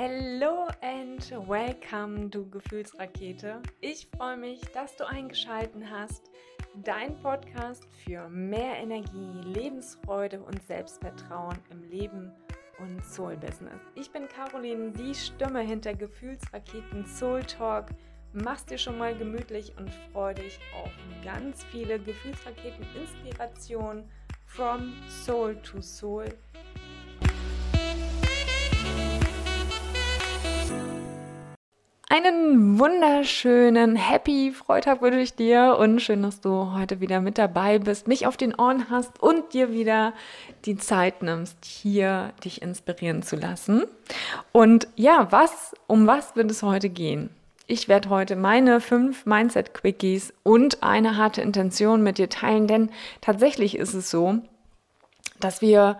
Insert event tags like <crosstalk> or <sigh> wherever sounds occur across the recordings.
Hello and welcome, du Gefühlsrakete. Ich freue mich, dass du eingeschaltet hast. Dein Podcast für mehr Energie, Lebensfreude und Selbstvertrauen im Leben und Soul Business. Ich bin Caroline, die Stimme hinter Gefühlsraketen Soul Talk. Mach's dir schon mal gemütlich und freu dich auf ganz viele Gefühlsraketen Inspiration from Soul to Soul Einen wunderschönen Happy Freitag wünsche ich dir und schön, dass du heute wieder mit dabei bist, mich auf den Ohren hast und dir wieder die Zeit nimmst, hier dich inspirieren zu lassen. Und ja, was, um was wird es heute gehen? Ich werde heute meine fünf Mindset-Quickies und eine harte Intention mit dir teilen, denn tatsächlich ist es so, dass wir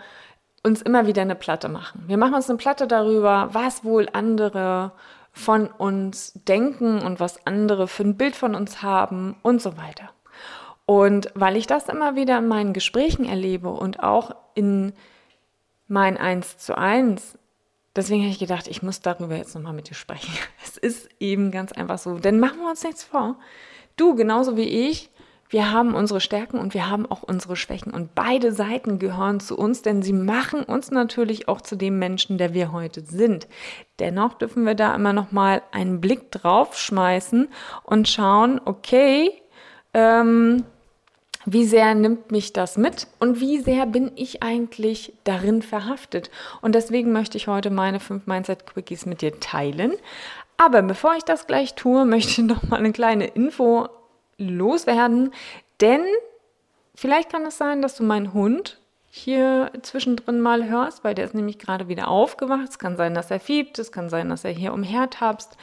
uns immer wieder eine Platte machen. Wir machen uns eine Platte darüber, was wohl andere von uns denken und was andere für ein Bild von uns haben und so weiter. Und weil ich das immer wieder in meinen Gesprächen erlebe und auch in mein Eins zu eins, deswegen habe ich gedacht, ich muss darüber jetzt nochmal mit dir sprechen. <laughs> Es ist eben ganz einfach so. Denn machen wir uns nichts vor. Du, genauso wie ich, wir haben unsere Stärken und wir haben auch unsere Schwächen. Und beide Seiten gehören zu uns, denn sie machen uns natürlich auch zu dem Menschen, der wir heute sind. Dennoch dürfen wir da immer noch mal einen Blick drauf schmeißen und schauen, okay, ähm, wie sehr nimmt mich das mit und wie sehr bin ich eigentlich darin verhaftet? Und deswegen möchte ich heute meine fünf Mindset-Quickies mit dir teilen. Aber bevor ich das gleich tue, möchte ich noch mal eine kleine Info loswerden, denn vielleicht kann es sein, dass du meinen Hund hier zwischendrin mal hörst, weil der ist nämlich gerade wieder aufgewacht. Es kann sein, dass er fiebt, es kann sein, dass er hier umhertapst.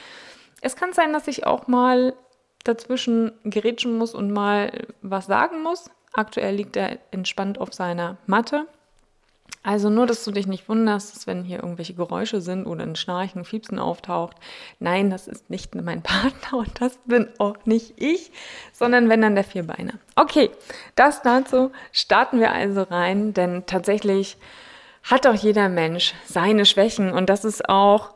Es kann sein, dass ich auch mal dazwischen gerätschen muss und mal was sagen muss. Aktuell liegt er entspannt auf seiner Matte. Also nur, dass du dich nicht wunderst, dass wenn hier irgendwelche Geräusche sind oder ein Schnarchen, Fiepsen auftaucht. Nein, das ist nicht mein <laughs> Partner und das bin auch nicht ich, sondern wenn dann der Vierbeiner. Okay, das dazu starten wir also rein, denn tatsächlich hat auch jeder Mensch seine Schwächen und das ist auch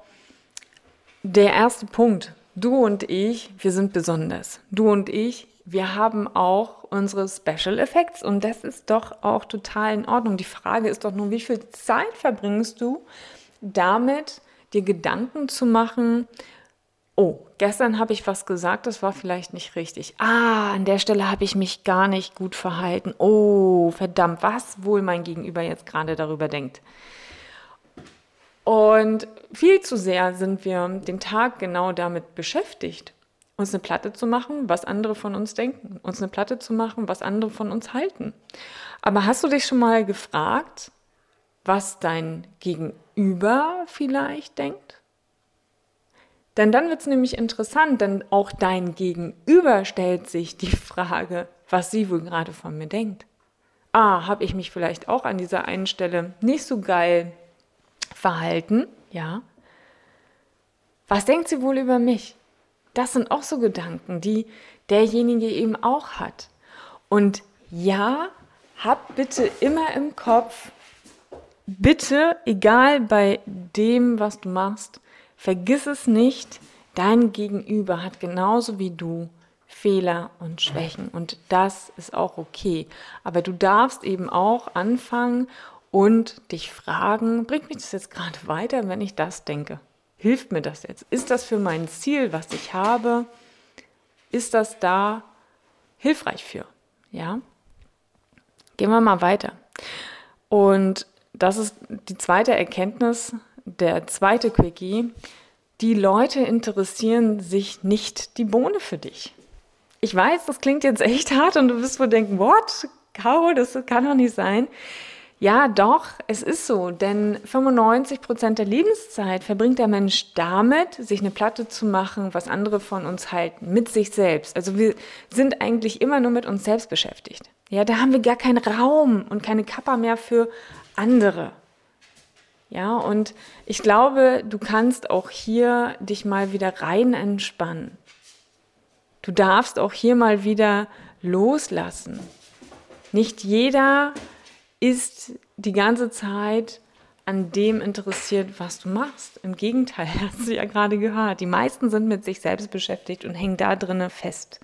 der erste Punkt. Du und ich, wir sind besonders. Du und ich, wir haben auch unsere Special Effects und das ist doch auch total in Ordnung. Die Frage ist doch nur, wie viel Zeit verbringst du damit, dir Gedanken zu machen, oh, gestern habe ich was gesagt, das war vielleicht nicht richtig. Ah, an der Stelle habe ich mich gar nicht gut verhalten. Oh, verdammt, was wohl mein Gegenüber jetzt gerade darüber denkt. Und viel zu sehr sind wir den Tag genau damit beschäftigt uns eine Platte zu machen, was andere von uns denken, uns eine Platte zu machen, was andere von uns halten. Aber hast du dich schon mal gefragt, was dein Gegenüber vielleicht denkt? Denn dann wird es nämlich interessant, denn auch dein Gegenüber stellt sich die Frage, was sie wohl gerade von mir denkt. Ah, habe ich mich vielleicht auch an dieser einen Stelle nicht so geil verhalten? Ja. Was denkt sie wohl über mich? Das sind auch so Gedanken, die derjenige eben auch hat. Und ja, hab bitte immer im Kopf, bitte, egal bei dem, was du machst, vergiss es nicht, dein Gegenüber hat genauso wie du Fehler und Schwächen und das ist auch okay. Aber du darfst eben auch anfangen und dich fragen, bringt mich das jetzt gerade weiter, wenn ich das denke? hilft mir das jetzt? Ist das für mein Ziel, was ich habe? Ist das da hilfreich für? Ja? Gehen wir mal weiter. Und das ist die zweite Erkenntnis, der zweite Quickie. Die Leute interessieren sich nicht die Bohne für dich. Ich weiß, das klingt jetzt echt hart und du wirst wohl denken, what? Caro, das kann doch nicht sein. Ja, doch, es ist so, denn 95 Prozent der Lebenszeit verbringt der Mensch damit, sich eine Platte zu machen, was andere von uns halten, mit sich selbst. Also wir sind eigentlich immer nur mit uns selbst beschäftigt. Ja, da haben wir gar keinen Raum und keine Kappa mehr für andere. Ja, und ich glaube, du kannst auch hier dich mal wieder rein entspannen. Du darfst auch hier mal wieder loslassen. Nicht jeder ist die ganze Zeit an dem interessiert, was du machst. Im Gegenteil, <laughs> hast du ja gerade gehört. Die meisten sind mit sich selbst beschäftigt und hängen da drinnen fest.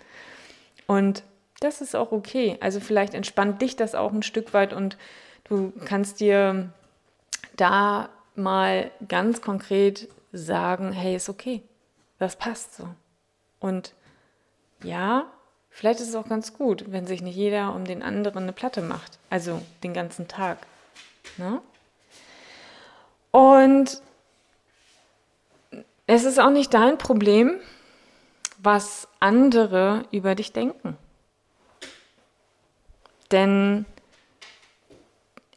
Und das ist auch okay. Also vielleicht entspannt dich das auch ein Stück weit und du kannst dir da mal ganz konkret sagen, hey, ist okay. Das passt so. Und ja, vielleicht ist es auch ganz gut, wenn sich nicht jeder um den anderen eine Platte macht. Also den ganzen Tag. Ne? Und es ist auch nicht dein Problem, was andere über dich denken. Denn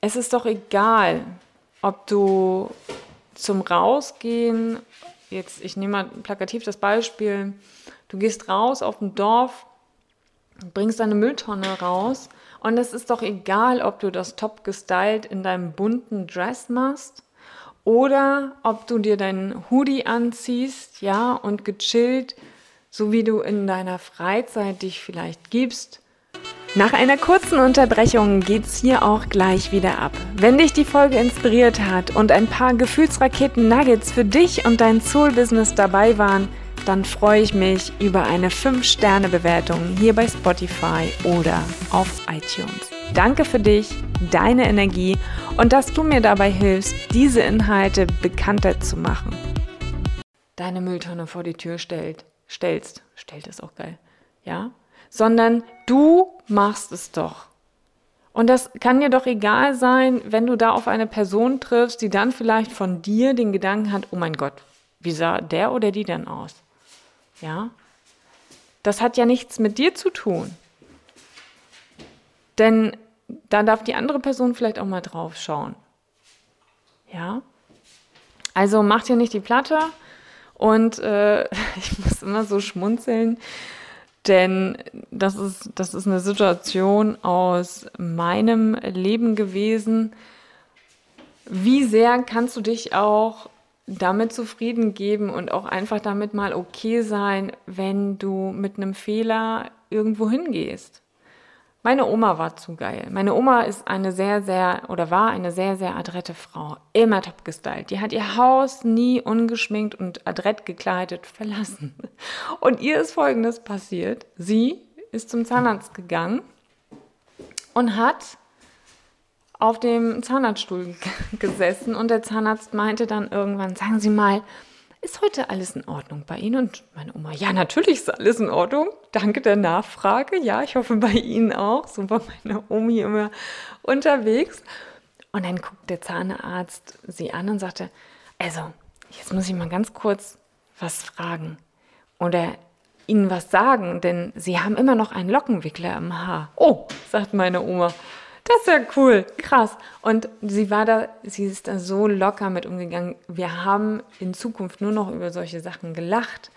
es ist doch egal, ob du zum Rausgehen, jetzt ich nehme mal plakativ das Beispiel, du gehst raus auf ein Dorf, bringst deine Mülltonne raus und es ist doch egal, ob du das top gestylt in deinem bunten Dress machst oder ob du dir deinen Hoodie anziehst, ja, und gechillt, so wie du in deiner Freizeit dich vielleicht gibst. Nach einer kurzen Unterbrechung geht's hier auch gleich wieder ab. Wenn dich die Folge inspiriert hat und ein paar Gefühlsraketen-Nuggets für dich und dein Soul-Business dabei waren, dann freue ich mich über eine 5-Sterne-Bewertung hier bei Spotify oder auf iTunes. Danke für dich, deine Energie und dass du mir dabei hilfst, diese Inhalte bekannter zu machen. Deine Mülltonne vor die Tür stellt, stellst, stellt ist auch geil, ja? Sondern du machst es doch. Und das kann dir doch egal sein, wenn du da auf eine Person triffst, die dann vielleicht von dir den Gedanken hat, oh mein Gott, wie sah der oder die denn aus? Ja? Das hat ja nichts mit dir zu tun. Denn da darf die andere Person vielleicht auch mal drauf schauen. Ja? Also mach dir nicht die Platte und äh, <laughs> ich muss immer so schmunzeln, denn das ist, das ist eine Situation aus meinem Leben gewesen. Wie sehr kannst du dich auch damit zufrieden geben und auch einfach damit mal okay sein, wenn du mit einem Fehler irgendwo hingehst? Meine Oma war zu geil. Meine Oma ist eine sehr, sehr oder war eine sehr, sehr adrette Frau. Immer top gestylt. Die hat ihr Haus nie ungeschminkt und adrett gekleidet <laughs> verlassen. Und ihr ist Folgendes passiert. Sie ist zum Zahnarzt gegangen und hat auf dem Zahnarztstuhl <laughs> gesessen und der Zahnarzt meinte dann irgendwann, sagen Sie mal, ist heute alles in Ordnung bei Ihnen? Und meine Oma, ja, natürlich ist alles in Ordnung. Danke der Nachfrage. Ja, ich hoffe bei Ihnen auch. So war meine Omi immer unterwegs. Und dann guckt der Zahnarzt sie an und sagte, also, jetzt muss ich mal ganz kurz was fragen. Oder Ihnen was sagen, denn Sie haben immer noch einen Lockenwickler im Haar. Oh, sagt meine Oma. Das ist ja cool, krass. Und sie war da, sie ist da so locker mit umgegangen. Wir haben in Zukunft nur noch über solche Sachen gelacht,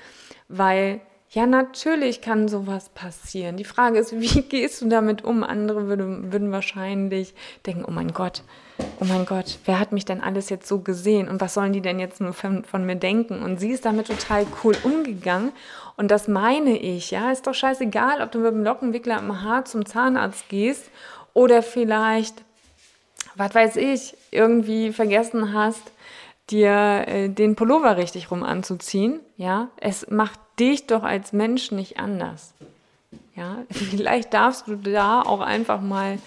weil ja, natürlich kann sowas passieren. Die Frage ist, wie <laughs> gehst du damit um? Andere würden, würden wahrscheinlich denken, oh mein Gott, oh mein Gott, wer hat mich denn alles jetzt so gesehen? Und was sollen die denn jetzt nur von, von mir denken? Und sie ist damit total cool umgegangen. Und das meine ich, ja, ist doch scheißegal, ob du mit dem Lockenwickler im Haar zum Zahnarzt gehst oder vielleicht, was weiß ich, irgendwie vergessen hast, dir äh, den Pullover richtig rum anzuziehen. Ja, es macht dich doch als Mensch nicht anders. Ja, <laughs> vielleicht darfst du da auch einfach mal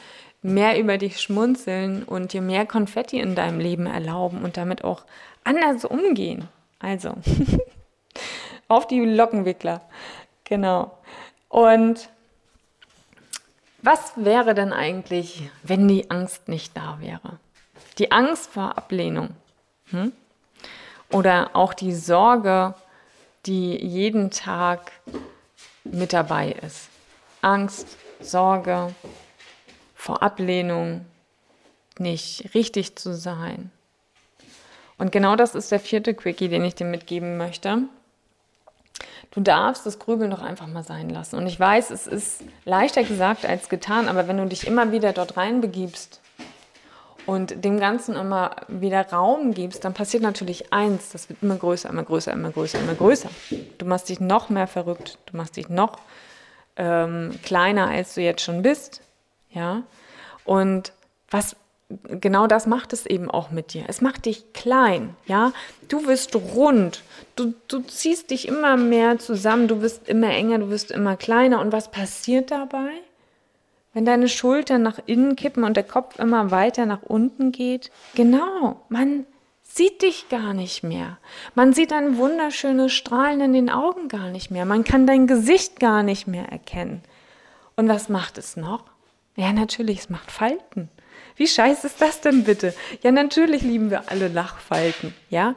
mehr über dich schmunzeln und dir mehr Konfetti in deinem Leben erlauben und damit auch anders umgehen. Also, <laughs> auf die Lockenwickler. Genau. Und was wäre denn eigentlich, wenn die Angst nicht da wäre? Die Angst vor Ablehnung. Hm? Oder auch die Sorge, die jeden Tag mit dabei ist. Angst, Sorge vor Ablehnung, nicht richtig zu sein. Und genau das ist der vierte Quickie, den ich dir mitgeben möchte. Du darfst das Grübeln doch einfach mal sein lassen. Und ich weiß, es ist leichter gesagt als getan, aber wenn du dich immer wieder dort reinbegibst und dem Ganzen immer wieder Raum gibst, dann passiert natürlich eins, das wird immer größer, immer größer, immer größer, immer größer. Du machst dich noch mehr verrückt, du machst dich noch ähm, kleiner, als du jetzt schon bist. Ja? Und was genau das macht es eben auch mit dir. Es macht dich klein, ja. Du wirst rund. Du, du ziehst dich immer mehr zusammen. Du wirst immer enger, du wirst immer kleiner. Und was passiert dabei? Wenn deine Schultern nach innen kippen und der Kopf immer weiter nach unten geht, genau, man sieht dich gar nicht mehr. Man sieht ein wunderschönes Strahlen in den Augen gar nicht mehr. Man kann dein Gesicht gar nicht mehr erkennen. Und was macht es noch? Ja, natürlich, es macht Falten. Wie scheiße ist das denn bitte? Ja, natürlich lieben wir alle Lachfalten, ja?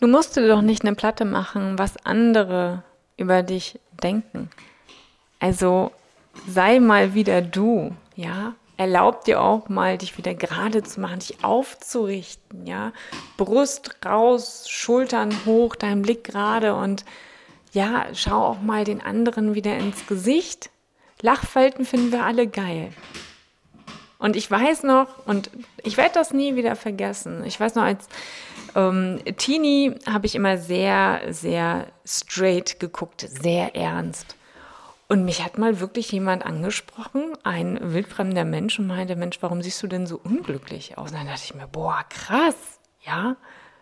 Du musst dir doch nicht eine Platte machen, was andere über dich denken. Also sei mal wieder du, ja? Erlaub dir auch mal, dich wieder gerade zu machen, dich aufzurichten, ja? Brust raus, Schultern hoch, dein Blick gerade und ja, schau auch mal den anderen wieder ins Gesicht. Lachfalten finden wir alle geil. Und ich weiß noch, und ich werde das nie wieder vergessen. Ich weiß noch, als ähm, Teenie habe ich immer sehr, sehr straight geguckt, sehr ernst. Und mich hat mal wirklich jemand angesprochen, ein wildfremder Mensch, und meinte, Mensch, warum siehst du denn so unglücklich aus? Und dann dachte ich mir, boah, krass, ja,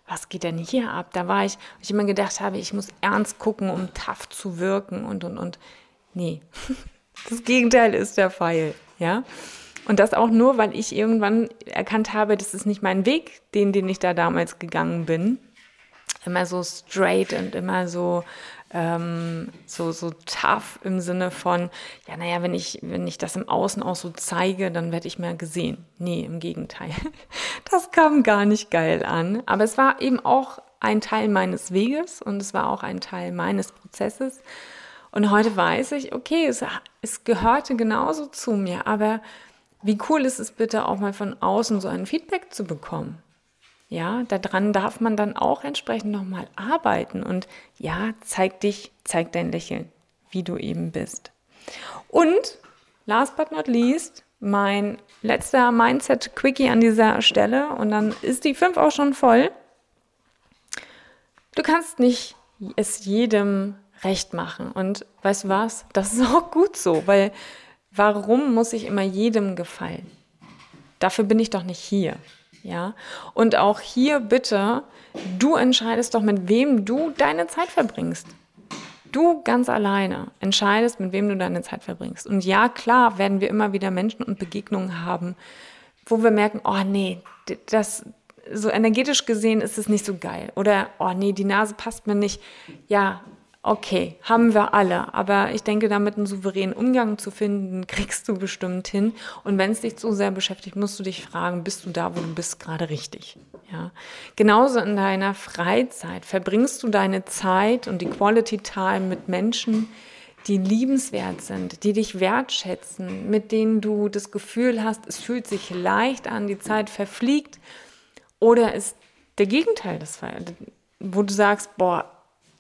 was geht denn hier ab? Da war ich, ich immer gedacht habe, ich muss ernst gucken, um tough zu wirken und, und, und. Nee, <laughs> das Gegenteil ist der Fall, ja. Und das auch nur, weil ich irgendwann erkannt habe, das ist nicht mein Weg, den, den ich da damals gegangen bin. Immer so straight und immer so, ähm, so, so tough im Sinne von, ja, naja, wenn ich, wenn ich das im Außen auch so zeige, dann werde ich mehr gesehen. Nee, im Gegenteil. <laughs> Das kam gar nicht geil an. Aber es war eben auch ein Teil meines Weges und es war auch ein Teil meines Prozesses. Und heute weiß ich, okay, es, es gehörte genauso zu mir, aber wie cool ist es bitte auch mal von außen so ein Feedback zu bekommen? Ja, daran darf man dann auch entsprechend nochmal arbeiten und ja, zeig dich, zeig dein Lächeln, wie du eben bist. Und last but not least, mein letzter Mindset-Quickie an dieser Stelle und dann ist die 5 auch schon voll. Du kannst nicht es jedem recht machen und weißt du was, das ist auch gut so, weil Warum muss ich immer jedem gefallen? Dafür bin ich doch nicht hier. Ja? Und auch hier bitte, du entscheidest doch, mit wem du deine Zeit verbringst. Du ganz alleine entscheidest, mit wem du deine Zeit verbringst. Und ja, klar werden wir immer wieder Menschen und Begegnungen haben, wo wir merken, oh nee, das, so energetisch gesehen ist es nicht so geil. Oder, oh nee, die Nase passt mir nicht. Ja, Okay, haben wir alle. Aber ich denke, damit einen souveränen Umgang zu finden, <laughs> kriegst du bestimmt hin. Und wenn es dich zu sehr beschäftigt, musst du dich fragen, bist du da, wo du bist, gerade richtig? Ja. Genauso in deiner Freizeit verbringst du deine Zeit und die Quality Time mit Menschen, die liebenswert sind, die dich wertschätzen, mit denen du das Gefühl hast, es fühlt sich leicht an, die Zeit verfliegt. Oder ist der Gegenteil des Falls, wo du sagst, boah,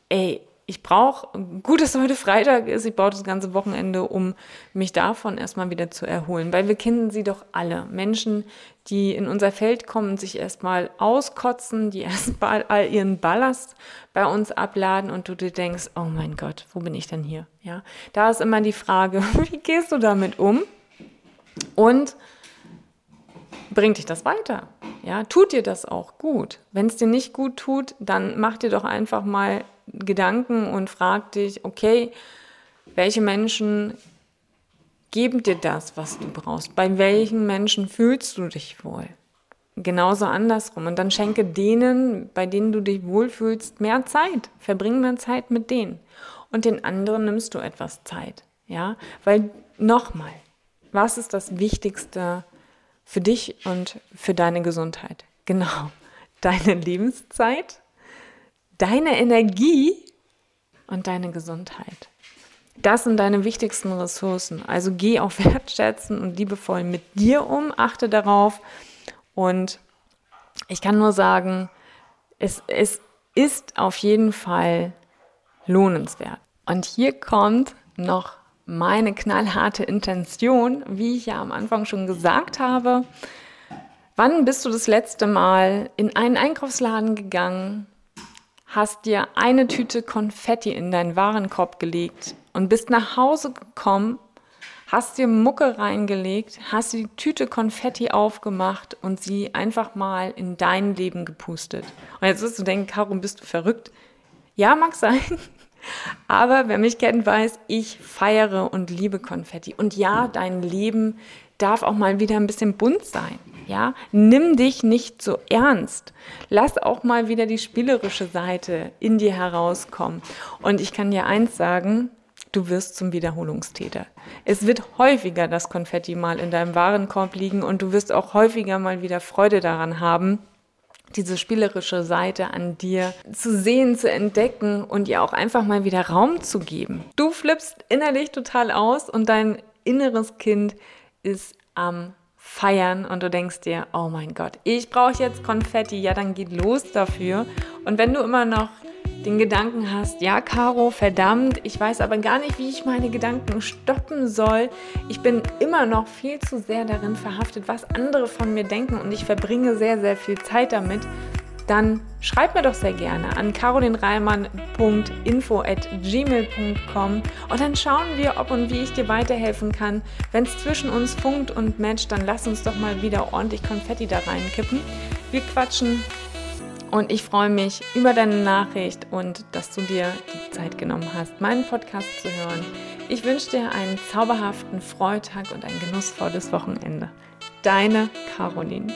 ey, ich brauche, gut, dass heute Freitag ist, ich brauche das ganze Wochenende, um mich davon erstmal wieder zu erholen. Weil wir kennen sie doch alle. Menschen, die in unser Feld kommen, sich erstmal auskotzen, die <laughs> erstmal all ihren Ballast bei uns abladen und du dir denkst, oh mein Gott, wo bin ich denn hier? Ja, da ist immer die Frage, <laughs> wie gehst du damit um? Und bringt dich das weiter? Ja, tut dir das auch gut? Wenn es dir nicht gut tut, dann mach dir doch einfach mal Gedanken und frag dich, okay, welche Menschen geben dir das, was du brauchst? Bei welchen Menschen fühlst du dich wohl? Genauso andersrum. Und dann schenke denen, bei denen du dich wohlfühlst, mehr Zeit. Verbring mehr Zeit mit denen. Und den anderen nimmst du etwas Zeit. Ja, weil nochmal, was ist das Wichtigste für dich und für deine Gesundheit? Genau, <laughs> deine Lebenszeit deine Energie und deine Gesundheit. Das sind deine wichtigsten Ressourcen. Also geh auch <laughs> wertschätzen und liebevoll mit dir um, achte darauf. Und ich kann nur sagen, es, es ist auf jeden Fall lohnenswert. Und hier kommt noch meine knallharte Intention, wie ich ja am Anfang schon gesagt habe. Wann bist du das letzte Mal in einen Einkaufsladen gegangen hast dir eine Tüte Konfetti in deinen Warenkorb gelegt und bist nach Hause gekommen, hast dir Mucke reingelegt, hast die Tüte Konfetti aufgemacht und sie einfach mal in dein Leben gepustet. Und jetzt wirst du denken, Karum, bist du verrückt? Ja, mag sein. <laughs> Aber wer mich kennt, weiß, ich feiere und liebe Konfetti. Und ja, dein Leben darf auch mal wieder ein bisschen bunt sein. Ja, nimm dich nicht so ernst. Lass auch mal wieder die spielerische Seite in dir herauskommen. Und ich kann dir eins sagen, du wirst zum Wiederholungstäter. Es wird häufiger das Konfetti mal in deinem Warenkorb liegen und du wirst auch häufiger mal wieder Freude daran haben, diese spielerische Seite an dir zu sehen, zu entdecken und ihr auch einfach mal wieder Raum zu geben. Du flippst innerlich total aus und dein inneres Kind ist am Feiern und du denkst dir, oh mein Gott, ich brauche jetzt Konfetti, ja, dann geht los dafür. Und wenn du immer noch den Gedanken hast, ja, Caro, verdammt, ich weiß aber gar nicht, wie ich meine Gedanken stoppen soll. Ich bin immer noch viel zu sehr darin verhaftet, was andere von mir denken und ich verbringe sehr, sehr viel Zeit damit. Dann schreib mir doch sehr gerne an carolinreimann.info@gmail.com und dann schauen wir, ob und wie ich dir weiterhelfen kann. Wenn es zwischen uns funkt und matcht, dann lass uns doch mal wieder ordentlich Konfetti da reinkippen. Wir quatschen und ich freue mich über deine Nachricht und dass du dir die Zeit genommen hast, meinen Podcast zu hören. Ich wünsche dir einen zauberhaften Freitag und ein genussvolles Wochenende. Deine Caroline.